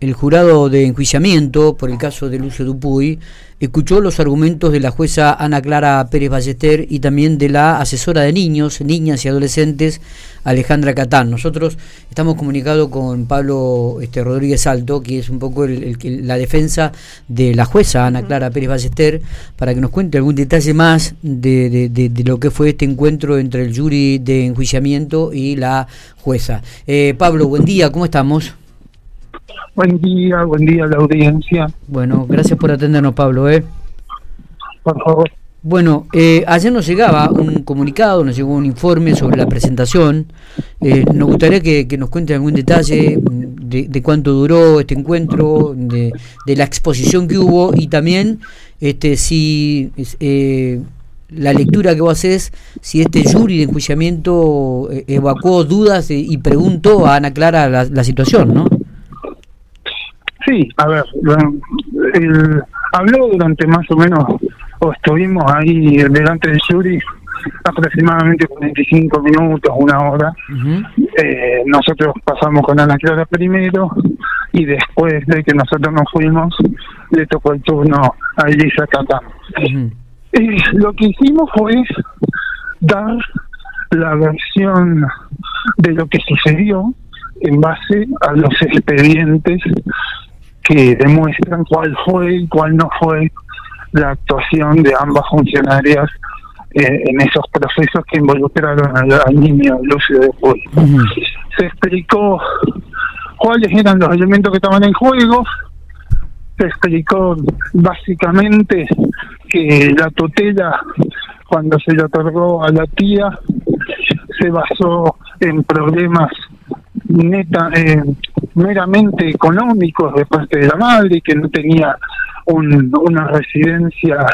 el jurado de enjuiciamiento por el caso de Lucio Dupuy escuchó los argumentos de la jueza Ana Clara Pérez Ballester y también de la asesora de niños, niñas y adolescentes Alejandra Catán. Nosotros estamos comunicados con Pablo este, Rodríguez Alto, que es un poco el, la defensa de la jueza Ana Clara Pérez Ballester, para que nos cuente algún detalle más de, de, lo que fue este encuentro entre el jury de enjuiciamiento y la jueza. Eh, Pablo, buen día, ¿cómo estamos? Buen día, buen día a la audiencia. Bueno, gracias por atendernos, Pablo. ¿eh? Por favor. Bueno, eh, ayer nos llegaba un comunicado, nos llegó un informe sobre la presentación. Eh, nos gustaría que, nos cuente algún detalle de, cuánto duró este encuentro, de, la exposición que hubo y también este si eh, la lectura que vos haces, si este jury de enjuiciamiento eh, evacuó dudas y preguntó a Ana Clara la, la situación, ¿no? Sí, a ver, habló durante más o menos, o estuvimos ahí delante del jury aproximadamente 45 minutos, una hora. eh, nosotros pasamos con Ana Clara primero y después de que nosotros nos fuimos, le tocó el turno a Elisa Catán. eh, lo que hicimos fue dar la versión de lo que sucedió en base a los expedientes que demuestran cuál fue y cuál no fue la actuación de ambas funcionarias eh, en esos procesos que involucraron al, niño Lucio de Puy. Se explicó cuáles eran los elementos que estaban en juego, se explicó básicamente que la tutela, cuando se le otorgó a la tía, se basó en problemas neta, eh, meramente económicos de parte de la madre, que no tenía un, una residencia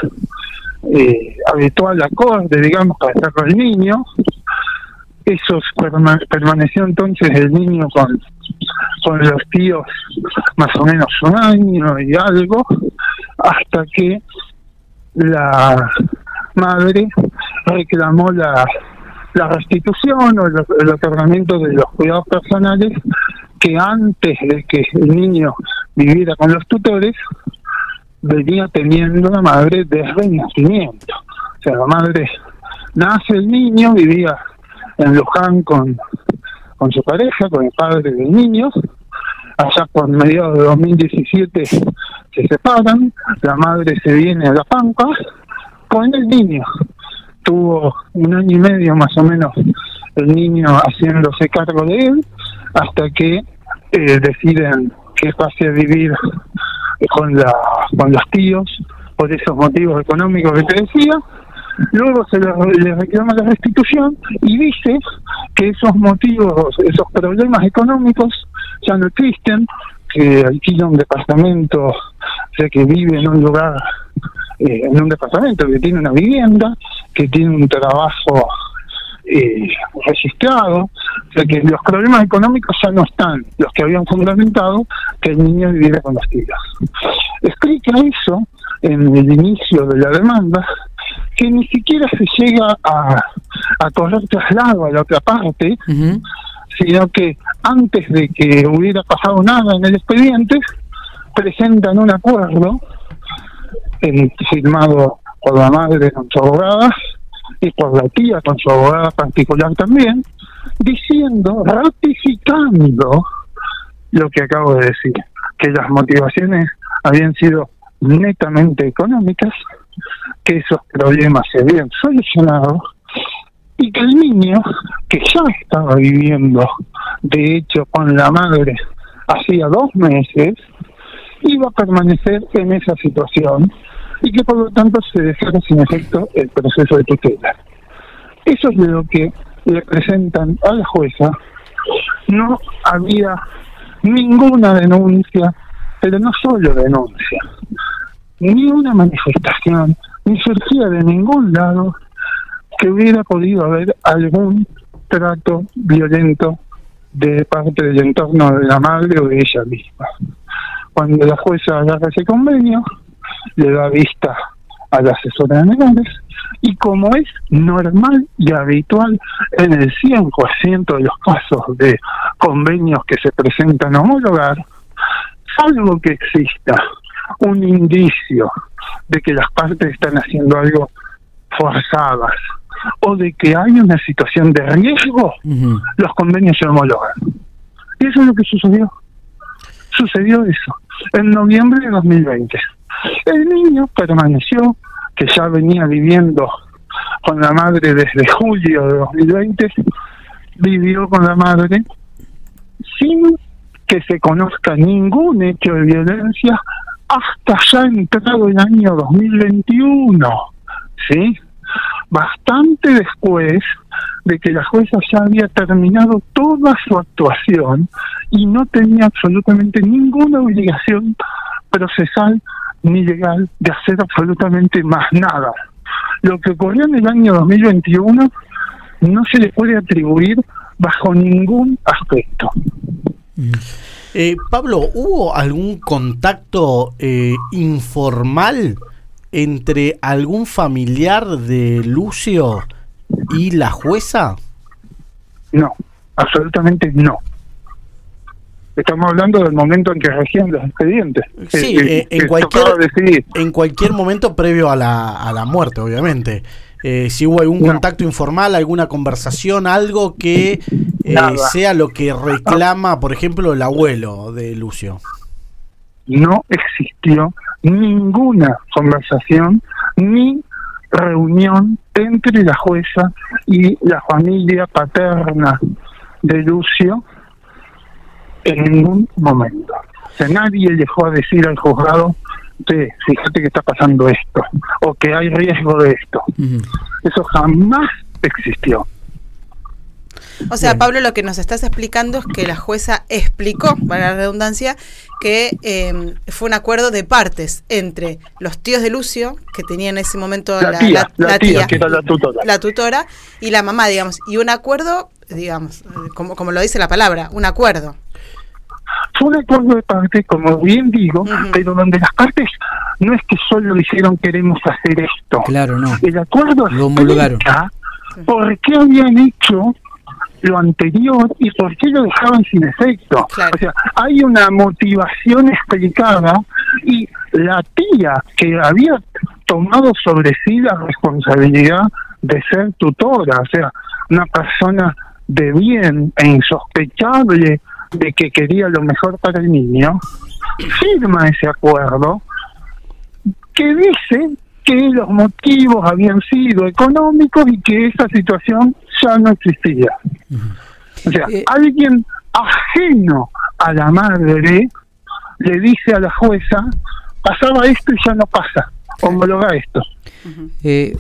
eh, habitual acorde, digamos, para estar con el niño. Eso permaneció entonces el niño con, con los tíos más o menos un año y algo, hasta que la madre reclamó la la restitución o el, otorgamiento de los cuidados personales que antes de que el niño viviera con los tutores venía teniendo la madre desde el nacimiento. O sea, la madre nace el niño, vivía en Luján con, con su pareja, con el padre del niño. Allá por mediados de 2017 se separan, la madre se viene a La Pampa con el niño tuvo un año y medio más o menos el niño haciéndose cargo de él hasta que eh, deciden que pase a vivir con la con los tíos por esos motivos económicos que te decía. Luego se le, reclama la restitución y dice que esos motivos esos problemas económicos ya no existen que alquila un departamento o sea que vive en un lugar eh, en un departamento que tiene una vivienda que tiene un trabajo eh, registrado, o sea que los problemas económicos ya no están, los que habían fundamentado que el niño viviera con las tías. Explica eso en el inicio de la demanda, que ni siquiera se llega a, a correr traslado a la otra parte, sino que antes de que hubiera pasado nada en el expediente, presentan un acuerdo firmado por la madre con su abogada y por la tía con su abogada particular también, diciendo, ratificando lo que acabo de decir, que las motivaciones habían sido netamente económicas, que esos problemas se habían solucionado y que el niño, que ya estaba viviendo, de hecho, con la madre hacía dos meses, iba a permanecer en esa situación y que por lo tanto se dejara sin efecto el proceso de tutela. Eso es lo que le presentan a la jueza. No había ninguna denuncia, pero no solo denuncia, ni una manifestación, ni surgía de ningún lado que hubiera podido haber algún trato violento de parte del entorno de la madre o de ella misma. Cuando la jueza agarra ese convenio, le da vista a la asesora de menores y como es normal y habitual en el 100% de los casos de convenios que se presentan a homologar, salvo que exista un indicio de que las partes están haciendo algo forzadas o de que hay una situación de riesgo, los convenios se homologan. Y eso es lo que sucedió. Sucedió eso en noviembre de 2020. El niño permaneció, que ya venía viviendo con la madre desde julio de 2020, vivió con la madre sin que se conozca ningún hecho de violencia hasta ya entrado el año 2021, ¿sí? Bastante después de que la jueza ya había terminado toda su actuación y no tenía absolutamente ninguna obligación procesal ni legal de hacer absolutamente más nada. Lo que ocurrió en el año 2021 no se le puede atribuir bajo ningún aspecto. Eh, Pablo, ¿hubo algún contacto eh, informal entre algún familiar de Lucio y la jueza? No, absolutamente no. Estamos hablando del momento en que regían los expedientes. Sí, eh, en, cualquier, en cualquier momento previo a la, a la muerte, obviamente. Eh, si hubo algún contacto informal, alguna conversación, algo que eh, sea lo que reclama, por ejemplo, el abuelo de Lucio. No existió ninguna conversación ni reunión entre la jueza y la familia paterna de Lucio en ningún momento. O nadie dejó a decir al juzgado fíjate que está pasando esto, o que hay riesgo de esto. Eso jamás existió. O sea, Pablo, lo que nos estás explicando es que la jueza explicó, para la redundancia, que em, fue un acuerdo de partes entre los tíos de Lucio, que tenía en ese momento la, tía, la, tía, que era la tutora. La tutora, y la mamá, digamos, y un acuerdo, digamos, como, como lo dice la palabra, un acuerdo. Fue un acuerdo de parte, como bien digo, pero donde las partes no es que solo dijeron queremos hacer esto. Claro, no. El acuerdo lo homologaron. por qué habían hecho lo anterior y por qué lo dejaban sin efecto. O sea, hay una motivación explicada y la tía que había tomado sobre sí la responsabilidad de ser tutora, o sea, una persona de bien e insospechable de que quería lo mejor para el niño, firma ese acuerdo que dice que los motivos habían sido económicos y que esa situación ya no existía. O sea, eh, alguien ajeno a la madre le dice a la jueza, pasaba esto y ya no pasa, homologa esto. Eh,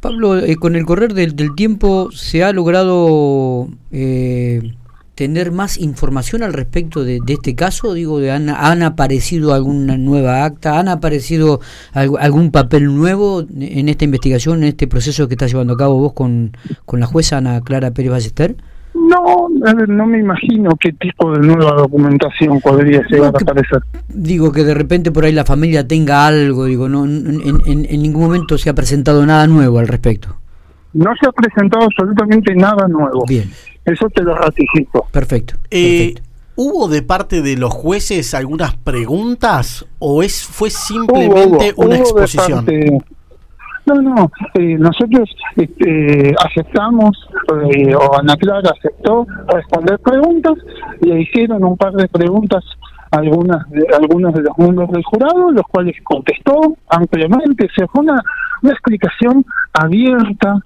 Pablo, eh, con el correr del, del, tiempo se ha logrado eh, tener más información al respecto de, este caso? Digo, de, ¿han, ¿han, aparecido alguna nueva acta? ¿Han aparecido algún papel nuevo en esta investigación, en este proceso que está llevando a cabo vos con, con la jueza Ana Clara Pérez Ballester? No, no me imagino qué tipo de nueva documentación podría llegar a aparecer. Digo que de repente por ahí la familia tenga algo, digo, no en, en, en ningún momento se ha presentado nada nuevo al respecto. No se ha presentado absolutamente nada nuevo. Bien. Eso te lo ratifico. Perfecto. Eh, ¿Hubo de parte de los jueces algunas preguntas o es fue simplemente una exposición? no, no, eh, nosotros este, aceptamos, eh, o Ana Clara aceptó responder preguntas, le hicieron un par de preguntas algunas de, algunos de los miembros del jurado, los cuales contestó ampliamente, se fue una, una explicación abierta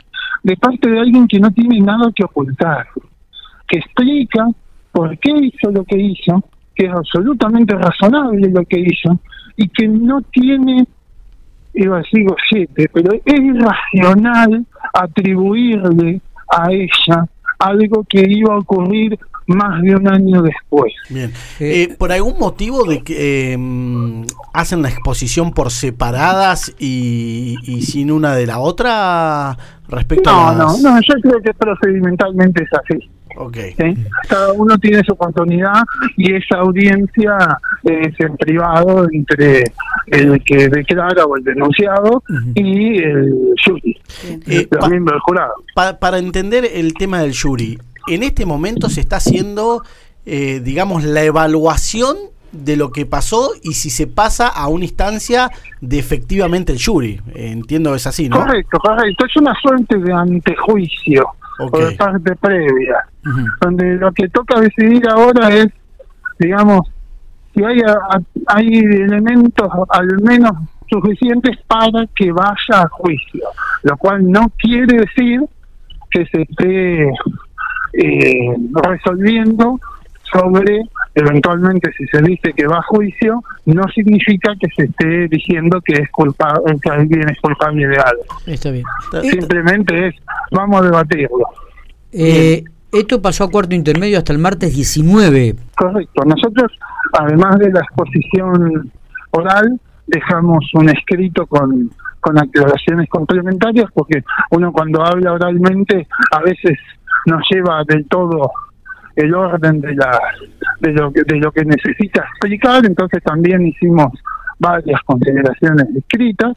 de parte de alguien que no tiene nada que ocultar que explica por qué hizo lo que hizo, que es absolutamente razonable lo que hizo, y que no tiene, iba a decir pero es irracional atribuirle a ella algo que iba a ocurrir más de un año después. Bien. Eh, ¿Por algún motivo de que em, hacen la exposición por separadas y, y, sin una de la otra respecto a las... No, no, yo creo que procedimentalmente es así. Okay. Cada uno tiene su oportunidad y esa audiencia es en privado entre el que declara o el denunciado y el jury, eh, miembros del jurado. para entender el tema del jury, en este momento se está haciendo, eh, digamos, la evaluación de lo que pasó y si se pasa a una instancia de efectivamente el jury. Entiendo es así, ¿no? Correcto, correcto. Es una suerte de antejuicio o de parte previa, donde lo que toca decidir ahora es, digamos, si hay, hay elementos al menos suficientes para que vaya a juicio, lo cual no quiere decir que se esté eh, resolviendo sobre eventualmente si se dice que va a juicio, no significa que se esté diciendo que es culpable, que alguien es culpable de algo. Está bien. Simplemente es, vamos a debatirlo. Eh, esto pasó a cuarto intermedio hasta el martes 19. Correcto. Nosotros, además de la exposición oral, dejamos un escrito con, con aclaraciones complementarias, porque uno cuando habla oralmente a veces no lleva del todo el orden de la de lo que de lo que necesita explicar. Entonces también hicimos varias consideraciones escritas.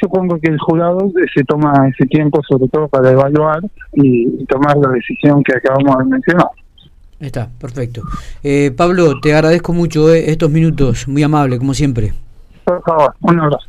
Supongo que el jurado se toma ese tiempo sobre todo para evaluar y, tomar la decisión que acabamos de mencionar. Está perfecto. Eh, Pablo te agradezco mucho eh, estos minutos. Muy amable como siempre. Por favor un abrazo